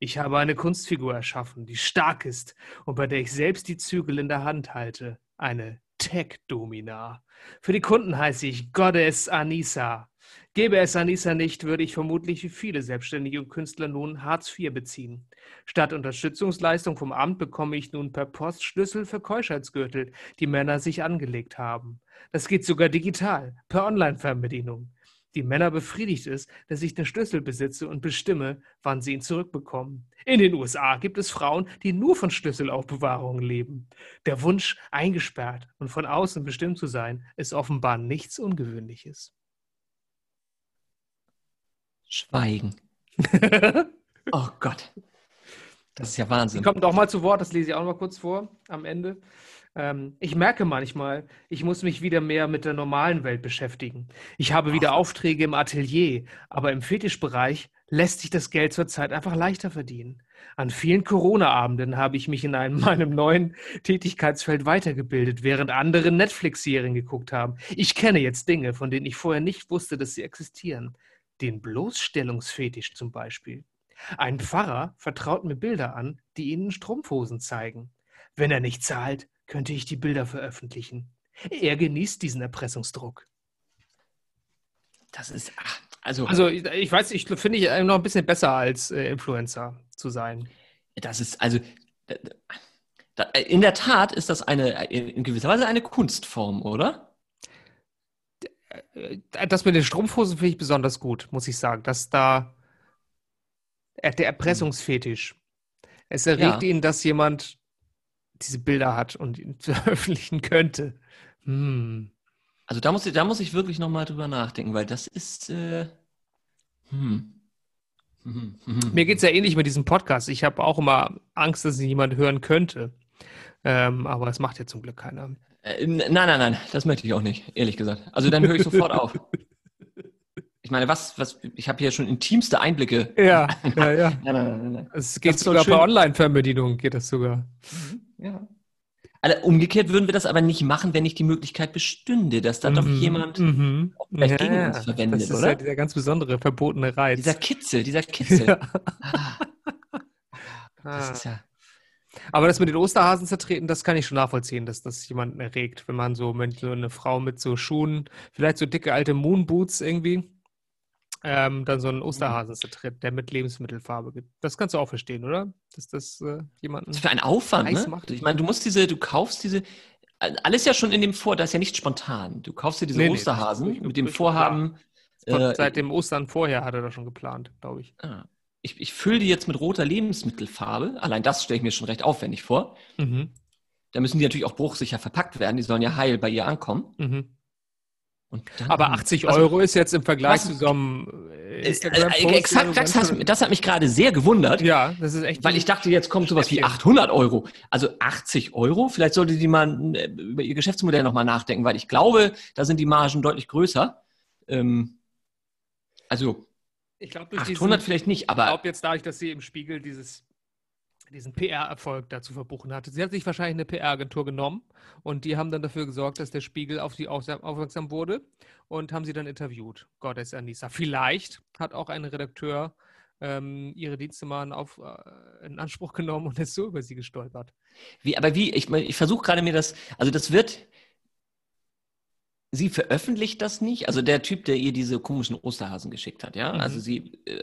Ich habe eine Kunstfigur erschaffen, die stark ist und bei der ich selbst die Zügel in der Hand halte. Eine Tech-Domina. Für die Kunden heiße ich Goddess Anissa. Gäbe es Anissa nicht, würde ich vermutlich wie viele Selbstständige und Künstler nun Hartz IV beziehen. Statt Unterstützungsleistung vom Amt bekomme ich nun per Post Schlüssel für Keuschheitsgürtel, die Männer sich angelegt haben. Das geht sogar digital, per Online-Fernbedienung die Männer befriedigt ist, dass ich den Schlüssel besitze und bestimme, wann sie ihn zurückbekommen. In den USA gibt es Frauen, die nur von Schlüsselaufbewahrung leben. Der Wunsch, eingesperrt und von außen bestimmt zu sein, ist offenbar nichts Ungewöhnliches. Schweigen. oh Gott. Das ist ja Wahnsinn. Sie kommt auch mal zu Wort, das lese ich auch noch mal kurz vor am Ende. Ähm, ich merke manchmal, ich muss mich wieder mehr mit der normalen Welt beschäftigen. Ich habe wieder Ach. Aufträge im Atelier, aber im Fetischbereich lässt sich das Geld zurzeit einfach leichter verdienen. An vielen Corona-Abenden habe ich mich in einem, meinem neuen Tätigkeitsfeld weitergebildet, während andere Netflix-Serien geguckt haben. Ich kenne jetzt Dinge, von denen ich vorher nicht wusste, dass sie existieren. Den Bloßstellungsfetisch zum Beispiel. Ein Pfarrer vertraut mir Bilder an, die ihnen Strumpfhosen zeigen. Wenn er nicht zahlt, könnte ich die Bilder veröffentlichen. Er genießt diesen Erpressungsdruck. Das ist, ach, also. Also, ich weiß, ich finde ich noch ein bisschen besser als äh, Influencer zu sein. Das ist, also, in der Tat ist das eine, in gewisser Weise eine Kunstform, oder? Äh, das mit den Strumpfhosen finde ich besonders gut, muss ich sagen. Dass da der Erpressungsfetisch. Es erregt ja. ihn, dass jemand diese Bilder hat und ihn veröffentlichen könnte. Hm. Also da muss ich, da muss ich wirklich nochmal drüber nachdenken, weil das ist. Äh, hm. Mir geht es ja ähnlich mit diesem Podcast. Ich habe auch immer Angst, dass jemand hören könnte. Ähm, aber es macht ja zum Glück keiner. Äh, nein, nein, nein, das möchte ich auch nicht, ehrlich gesagt. Also dann höre ich sofort auf. Ich meine, was, was, ich habe hier schon intimste Einblicke. Ja, ja, ja. nein, nein, nein. Es geht sogar per Online-Fernbedienung, geht das sogar. Mhm, ja. Also umgekehrt würden wir das aber nicht machen, wenn nicht die Möglichkeit bestünde, dass da mhm. doch jemand mhm. vielleicht ja, gegen uns verwendet, das ist oder? Ja dieser ganz besondere verbotene Reiz. Dieser Kitzel, dieser Kitzel. Ja. Ah. Das ist ja. Aber das mit den Osterhasen zertreten, das kann ich schon nachvollziehen, dass das jemanden erregt, wenn man so mit so eine Frau mit so Schuhen, vielleicht so dicke alte Moonboots irgendwie, ähm, dann so einen Osterhasen zertritt, der mit Lebensmittelfarbe gibt. Das kannst du auch verstehen, oder? Dass das äh, jemanden. Das ist für ein Aufwand, ne? Macht. Ich meine, du musst diese, du kaufst diese, alles ja schon in dem Vor, das ist ja nicht spontan. Du kaufst dir diese nee, Osterhasen nee, mit dem Vorhaben. Äh, seit dem Ostern vorher hat er das schon geplant, glaube ich. Ah. Ich, ich fülle die jetzt mit roter Lebensmittelfarbe. Allein das stelle ich mir schon recht aufwendig vor. Mhm. Da müssen die natürlich auch bruchsicher verpackt werden. Die sollen ja heil bei ihr ankommen. Mhm. Dann, aber 80 also, Euro ist jetzt im Vergleich was, zu so einem äh, äh, Instagram-Post. Äh, exakt, das, hast, das, hat mich gerade sehr gewundert. Ja, das ist echt. Weil ich dachte, jetzt kommt sowas wie 800 Euro. Also 80 Euro. Vielleicht sollte die mal über ihr Geschäftsmodell nochmal nachdenken, weil ich glaube, da sind die Margen deutlich größer. Ähm, also ich glaub, 800 diesen, vielleicht nicht, aber. Ich glaube jetzt dadurch, dass sie im Spiegel dieses diesen PR-Erfolg dazu verbuchen hatte. Sie hat sich wahrscheinlich eine PR-Agentur genommen und die haben dann dafür gesorgt, dass der Spiegel auf sie aufmerksam wurde und haben sie dann interviewt. Gottes Anissa. Vielleicht hat auch ein Redakteur ähm, ihre Dienste mal in, auf, äh, in, Anspruch genommen und ist so über sie gestolpert. Wie, aber wie, ich, ich versuche gerade mir das, also das wird, sie veröffentlicht das nicht, also der Typ, der ihr diese komischen Osterhasen geschickt hat, ja, mhm. also sie, äh,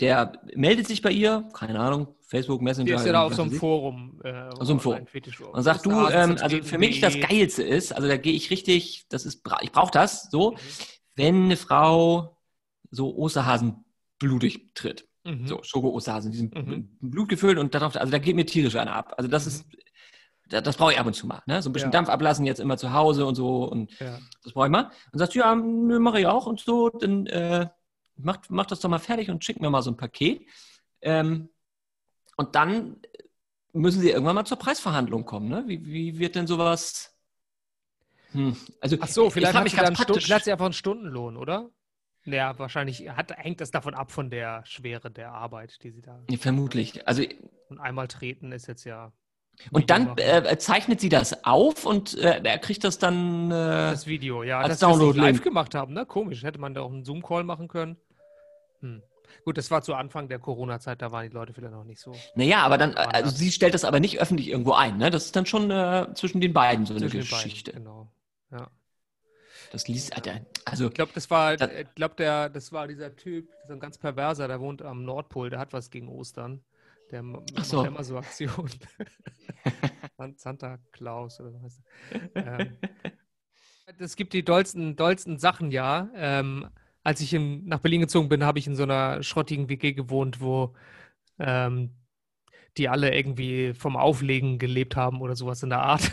der meldet sich bei ihr, keine Ahnung, Facebook, Messenger. Die ist ja da auf so einem Forum. Äh, auf so einem Forum. Und sagt du, ähm, also für mich das Geilste ist, also da gehe ich richtig, das ist, ich brauche das so, mhm. wenn eine Frau so Osterhasen blutig tritt. Mhm. So, Schoko-Osterhasen, die sind mhm. Blut gefüllt und darauf, also da geht mir tierisch einer ab. Also das ist, mhm. Das, das brauche ich ab und zu mal. Ne? So ein bisschen ja. Dampf ablassen jetzt immer zu Hause und so und ja. das brauche ich mal. Und sagst, ja, nö, mache ich auch und so, dann äh, mach, mach das doch mal fertig und schick mir mal so ein Paket. Ähm, und dann müssen sie irgendwann mal zur Preisverhandlung kommen. Ne? Wie, wie wird denn sowas? Hm. Also, Ach so, vielleicht hat, sie vielleicht hat sie einfach einen Stundenlohn, oder? Ja, wahrscheinlich hat, hängt das davon ab von der Schwere der Arbeit, die sie da. Ja, vermutlich. Also, und einmal treten ist jetzt ja. Und dann äh, zeichnet sie das auf und äh, er kriegt das dann. Äh, das Video, ja. Als das Download live gemacht haben, ne? Komisch. Hätte man da auch einen Zoom-Call machen können. Hm. Gut, das war zu Anfang der Corona-Zeit, da waren die Leute vielleicht noch nicht so. Naja, aber dann, also sie stellt das aber nicht öffentlich irgendwo ein, ne? Das ist dann schon äh, zwischen den beiden so zwischen eine Geschichte. Beiden, genau. Ja. Das liest, also. Ich glaube, das war, das, ich glaube, der, das war dieser Typ, so ein ganz perverser, der wohnt am Nordpol, der hat was gegen Ostern. Der macht so. immer so Aktionen. Santa Claus oder so heißt er. Ähm, es gibt die dollsten, dollsten Sachen, ja. Ähm, als ich in, nach Berlin gezogen bin, habe ich in so einer schrottigen WG gewohnt, wo ähm, die alle irgendwie vom Auflegen gelebt haben oder sowas in der Art.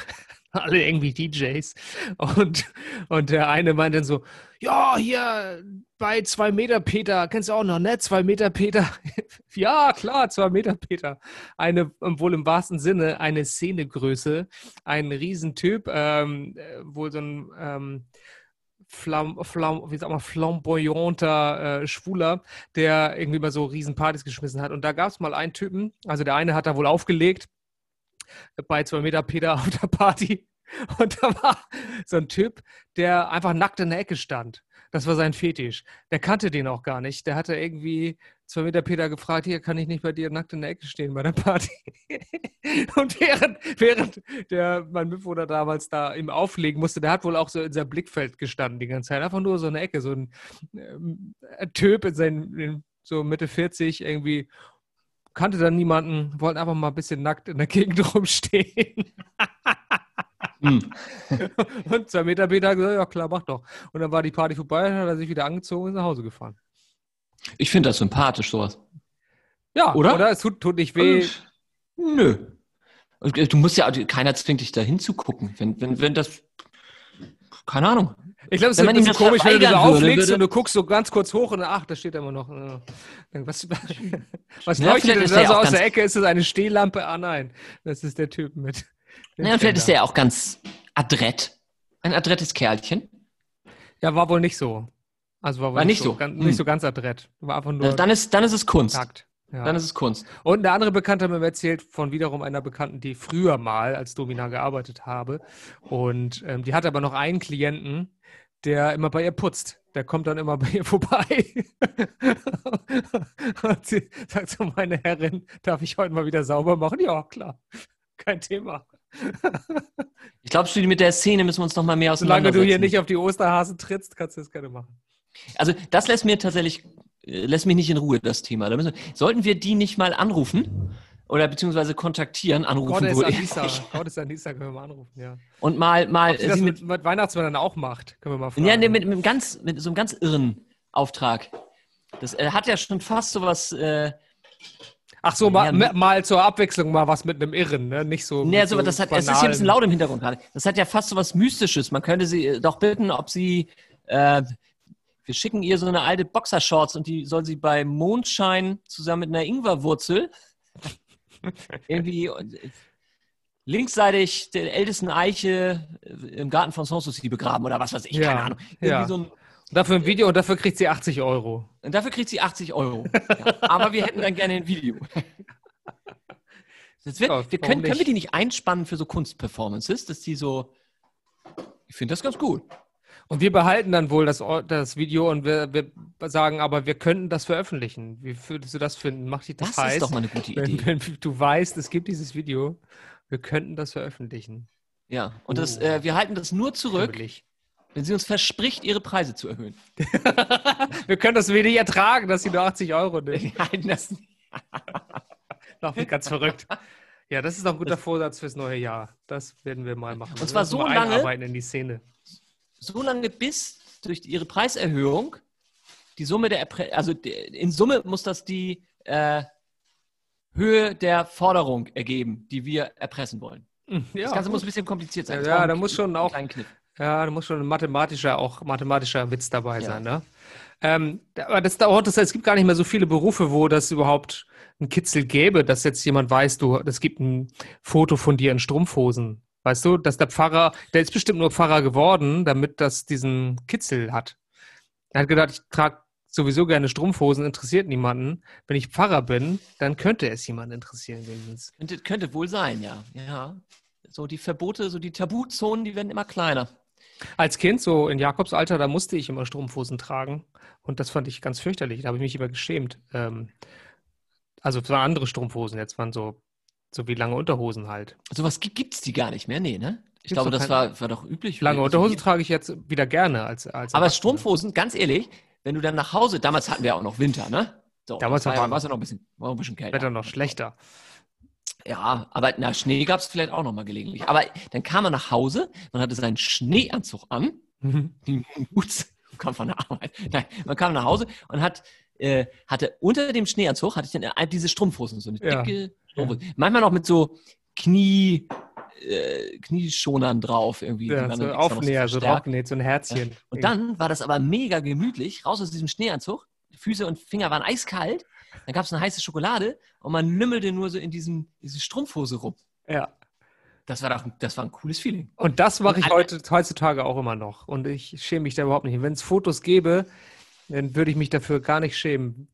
Alle irgendwie DJs. Und, und der eine meint dann so, ja, hier bei zwei Meter Peter, kennst du auch noch, ne? Zwei Meter Peter. ja, klar, zwei Meter Peter. Eine, wohl im wahrsten Sinne, eine Szenegröße, ein Riesentyp, ähm, äh, wohl so ein ähm, flam, flam, wie sagt man, flamboyanter äh, Schwuler, der irgendwie mal so Riesenpartys geschmissen hat. Und da gab es mal einen Typen, also der eine hat da wohl aufgelegt bei zwei Meter Peter auf der Party. Und da war so ein Typ, der einfach nackt in der Ecke stand. Das war sein Fetisch. Der kannte den auch gar nicht. Der hatte irgendwie zwei Meter Peter gefragt, hier kann ich nicht bei dir nackt in der Ecke stehen bei der Party. und während, während der, mein Mitbewohner damals da im Auflegen musste, der hat wohl auch so in seinem Blickfeld gestanden die ganze Zeit. Einfach nur so eine Ecke, so ein äh, Typ in seinen, so Mitte 40 irgendwie kannte dann niemanden, wollte einfach mal ein bisschen nackt in der Gegend rumstehen. Hm. und zwei Meter Peter hat gesagt, ja klar, mach doch. Und dann war die Party vorbei, dann hat er sich wieder angezogen und ist nach Hause gefahren. Ich finde das sympathisch, sowas. Ja, oder? Oder es tut, tut nicht weh. Und, nö. Äh, du musst ja, keiner zwingt dich da hinzugucken. Wenn, wenn, wenn das, keine Ahnung. Ich glaube, es ist ein bisschen komisch, wenn du so auflegst und du guckst so ganz kurz hoch und ach, da steht immer noch. Was, was ja, leuchtet denn da so aus der Ecke? Ist das eine Stehlampe? Ah nein, das ist der Typ mit. Ja, und vielleicht ist der ja auch ganz adrett. Ein adrettes Kerlchen. Ja, war wohl nicht so. Also war, war nicht so, so. Ganz, nicht hm. so ganz adrett. War einfach nur. Dann ist, dann ist es Kunst. Ja. Dann ist es Kunst. Und eine andere Bekannte hat mir erzählt von wiederum einer Bekannten, die früher mal als Domina gearbeitet habe. Und ähm, die hat aber noch einen Klienten, der immer bei ihr putzt. Der kommt dann immer bei ihr vorbei. und sie sagt so, meine Herrin, darf ich heute mal wieder sauber machen? Ja, klar. Kein Thema. ich glaube, mit der Szene müssen wir uns noch mal mehr auseinandersetzen. Solange du hier nicht auf die Osterhasen trittst, kannst du das gerne machen. Also das lässt mir tatsächlich, lässt mich nicht in Ruhe, das Thema. Da wir, sollten wir die nicht mal anrufen? Oder beziehungsweise kontaktieren, anrufen. Gott ist Anissa. Gott ist Anissa, können wir mal anrufen, ja. Und mal, mal. Sie das mit, mit Weihnachtsmann auch macht, können wir mal fragen. Ja, nee, mit, mit, ganz, mit so einem ganz irren Auftrag. Das äh, hat ja schon fast sowas. Äh, Ach so, mal, ja, mal zur Abwechslung mal was mit einem Irren, ne? Nicht so. Nee, so, das hat, es ist hier ein bisschen laut im Hintergrund gerade. Das hat ja fast so was Mystisches. Man könnte sie äh, doch bitten, ob sie. Äh, wir schicken ihr so eine alte Boxershorts und die soll sie bei Mondschein zusammen mit einer Ingwerwurzel irgendwie äh, linksseitig der ältesten Eiche äh, im Garten von Sanssouci begraben oder was weiß ich, ja, keine Ahnung. Irgendwie ja. so ein, dafür ein Video und dafür kriegt sie 80 Euro. Und dafür kriegt sie 80 Euro. ja. Aber wir hätten dann gerne ein Video. Wird, ja, wir können, können wir die nicht einspannen für so Kunstperformances, dass die so. Ich finde das ganz gut. Und wir behalten dann wohl das, das Video und wir, wir, sagen, aber wir könnten das veröffentlichen. Wie würdest du das finden? Mach dich das, das heiß. Das ist doch mal eine gute Idee. Wenn, wenn, du weißt, es gibt dieses Video, wir könnten das veröffentlichen. Ja, und das, uh. äh, wir halten das nur zurück, Natürlich. wenn sie uns verspricht, ihre Preise zu erhöhen. wir können das wenig ertragen, dass sie nur 80 Euro nimmt. Nein, das nicht. Nicht ganz verrückt. Ja, das ist noch ein guter das, Vorsatz fürs neue Jahr. Das werden wir mal machen. Und zwar so lange, in die Szene so lange bis durch ihre Preiserhöhung die Summe der, also in Summe muss das die äh, Höhe der Forderung ergeben, die wir erpressen wollen. Hm, ja, das Ganze gut. muss ein bisschen kompliziert sein. Ja, ja da muss schon auch, ja, da muss schon ein mathematischer, auch mathematischer Witz dabei ja. sein, ne? Ähm, aber das dauert, das, es gibt gar nicht mehr so viele Berufe, wo das überhaupt ein Kitzel gäbe, dass jetzt jemand weiß, du, es gibt ein Foto von dir in Strumpfhosen. Weißt du, dass der Pfarrer, der ist bestimmt nur Pfarrer geworden, damit das diesen Kitzel hat. Er hat gedacht, ich trage sowieso gerne Strumpfhosen, interessiert niemanden. Wenn ich Pfarrer bin, dann könnte es jemanden interessieren, wenigstens. Könnte, könnte wohl sein, ja. Ja. So die Verbote, so die Tabuzonen, die werden immer kleiner. Als Kind, so in Jakobsalter, da musste ich immer Strumpfhosen tragen. Und das fand ich ganz fürchterlich. Da habe ich mich immer geschämt. Ähm, also es waren andere Strumpfhosen, jetzt waren so so wie lange Unterhosen halt. Sowas gibt es die gar nicht mehr, nee, ne? Ich Gibt's glaube, das war, war doch üblich. Lange Unterhosen trage ich jetzt wieder gerne als, als Aber Strumpfhosen, ganz ehrlich, wenn du dann nach Hause, damals hatten wir ja auch noch Winter, ne? So, damals war es ja noch ein bisschen, war ein bisschen kälter. Wetter noch schlechter. Ja, aber na, Schnee gab es vielleicht auch noch mal gelegentlich. Aber dann kam er nach Hause, man hatte seinen Schneeanzug an, mhm. die Boots, kam von der Arbeit. Nein, man kam nach Hause und hat, äh, hatte unter dem Schneeanzug hatte ich dann diese Strumpfhosen, so eine dicke ja. Ja. Manchmal noch mit so Knie, äh, Knieschonern drauf irgendwie. Ja, so Aufnäher, so draufgenäht, so ein Herzchen. Ja. Und dann war das aber mega gemütlich, raus aus diesem Schneeanzug. Füße und Finger waren eiskalt. Dann gab es eine heiße Schokolade und man lümmelte nur so in diesem, diese Strumpfhose rum. Ja. Das war, doch, das war ein cooles Feeling. Und das mache ich heute, heutzutage auch immer noch. Und ich schäme mich da überhaupt nicht. Wenn es Fotos gäbe, dann würde ich mich dafür gar nicht schämen.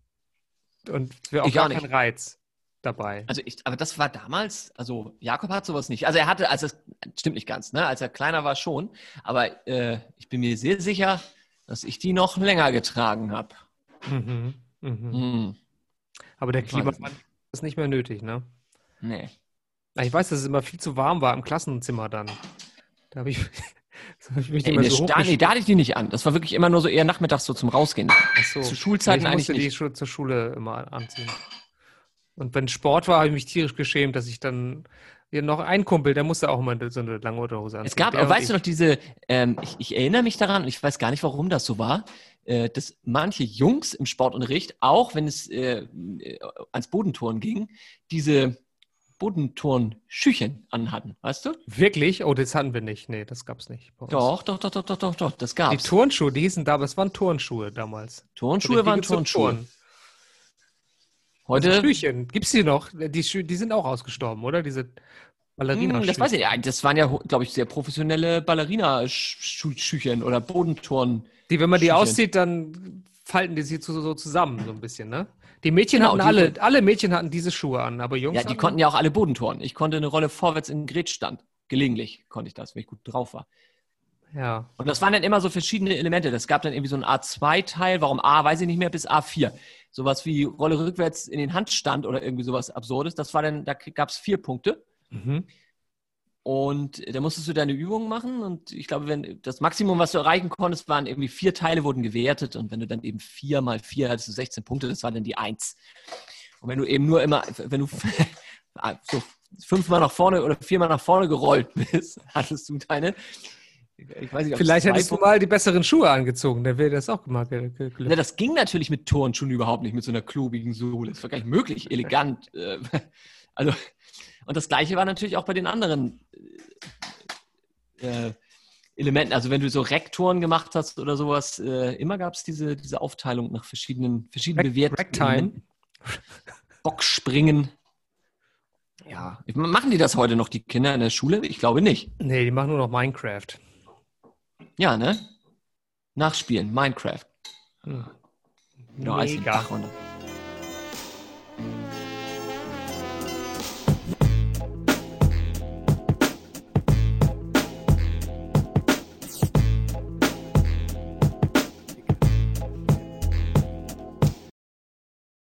Und wäre auch ich gar kein Reiz dabei. Also ich, aber das war damals, also Jakob hat sowas nicht. Also er hatte, also es stimmt nicht ganz, ne? Als er kleiner war schon, aber äh, ich bin mir sehr sicher, dass ich die noch länger getragen habe. Mhm, mhm. Mhm. Aber der Klimamann ist nicht mehr nötig, ne? Nee. Ich weiß, dass es immer viel zu warm war im Klassenzimmer dann. Da habe ich, mich nicht so da, nee, da hatte ich die nicht an. Das war wirklich immer nur so eher nachmittags so zum Rausgehen. Ach so. Zu Schulzeiten ich musste eigentlich die zur Schule immer anziehen. Und wenn Sport war, habe ich mich tierisch geschämt, dass ich dann ja, noch ein Kumpel, der musste auch immer so eine lange Unterhose an. Es gab, weißt du noch, diese, ähm, ich, ich, erinnere mich daran, und ich weiß gar nicht, warum das so war. äh, dass manche Jungs im Sportunterricht, auch wenn es äh, äh ans Bodenturnen ging, diese Bodenturn-Schüchen anhatten, weißt du? Wirklich? Oh, das hatten wir nicht. Nee, das gab's nicht. Doch, doch, doch, doch, doch, doch, doch, das gab's. Die Turnschuhe, die hießen da, aber es waren Turnschuhe damals. Turnschuhe waren Turnschuhe. Heute. Also Schüchen, gibt's die noch? Die, die sind auch ausgestorben, oder? Diese Ballerina. Hm, das weiß ich nicht. Das waren ja, glaube ich, sehr professionelle Ballerina-Schüchen oder Bodenturn. Die, wenn man die auszieht, dann falten die sich so, so zusammen, so ein bisschen, ne? Die Mädchen genau, hatten alle, alle Mädchen hatten diese Schuhe an, aber Jungs. Ja, die konnten ja auch alle Bodentoren. Ich konnte eine Rolle vorwärts in Gretstand. Gelegentlich konnte ich das, wenn ich gut drauf war. Ja. Und das waren dann immer so verschiedene Elemente. Das gab dann irgendwie so ein A2-Teil, warum A, weiß ich nicht mehr, bis A4. Sowas wie Rolle rückwärts in den Handstand oder irgendwie sowas Absurdes. Das war dann, da gab es vier Punkte. Mhm. Und da musstest du deine Übungen machen. Und ich glaube, wenn das Maximum, was du erreichen konntest, waren irgendwie vier Teile wurden gewertet. Und wenn du dann eben vier mal vier hattest du 16 Punkte, das war dann die Eins. Und wenn du eben nur immer, wenn du so fünfmal nach vorne oder viermal nach vorne gerollt bist, hattest du deine. Ich weiß nicht, Vielleicht hättest du mal die besseren Schuhe angezogen, dann wäre das auch gemacht. Ja, das ging natürlich mit Turnschuhen überhaupt nicht, mit so einer klobigen Sohle. Das war gar nicht möglich, elegant. Äh, also, und das Gleiche war natürlich auch bei den anderen äh, Elementen. Also wenn du so Rektoren gemacht hast oder sowas, äh, immer gab es diese, diese Aufteilung nach verschiedenen, verschiedenen Rack, Bewertungen. Boxspringen. Ja. Machen die das heute noch, die Kinder in der Schule? Ich glaube nicht. Nee, die machen nur noch Minecraft. Ja, ne? Nachspielen, Minecraft. Hm. Genau, Mega.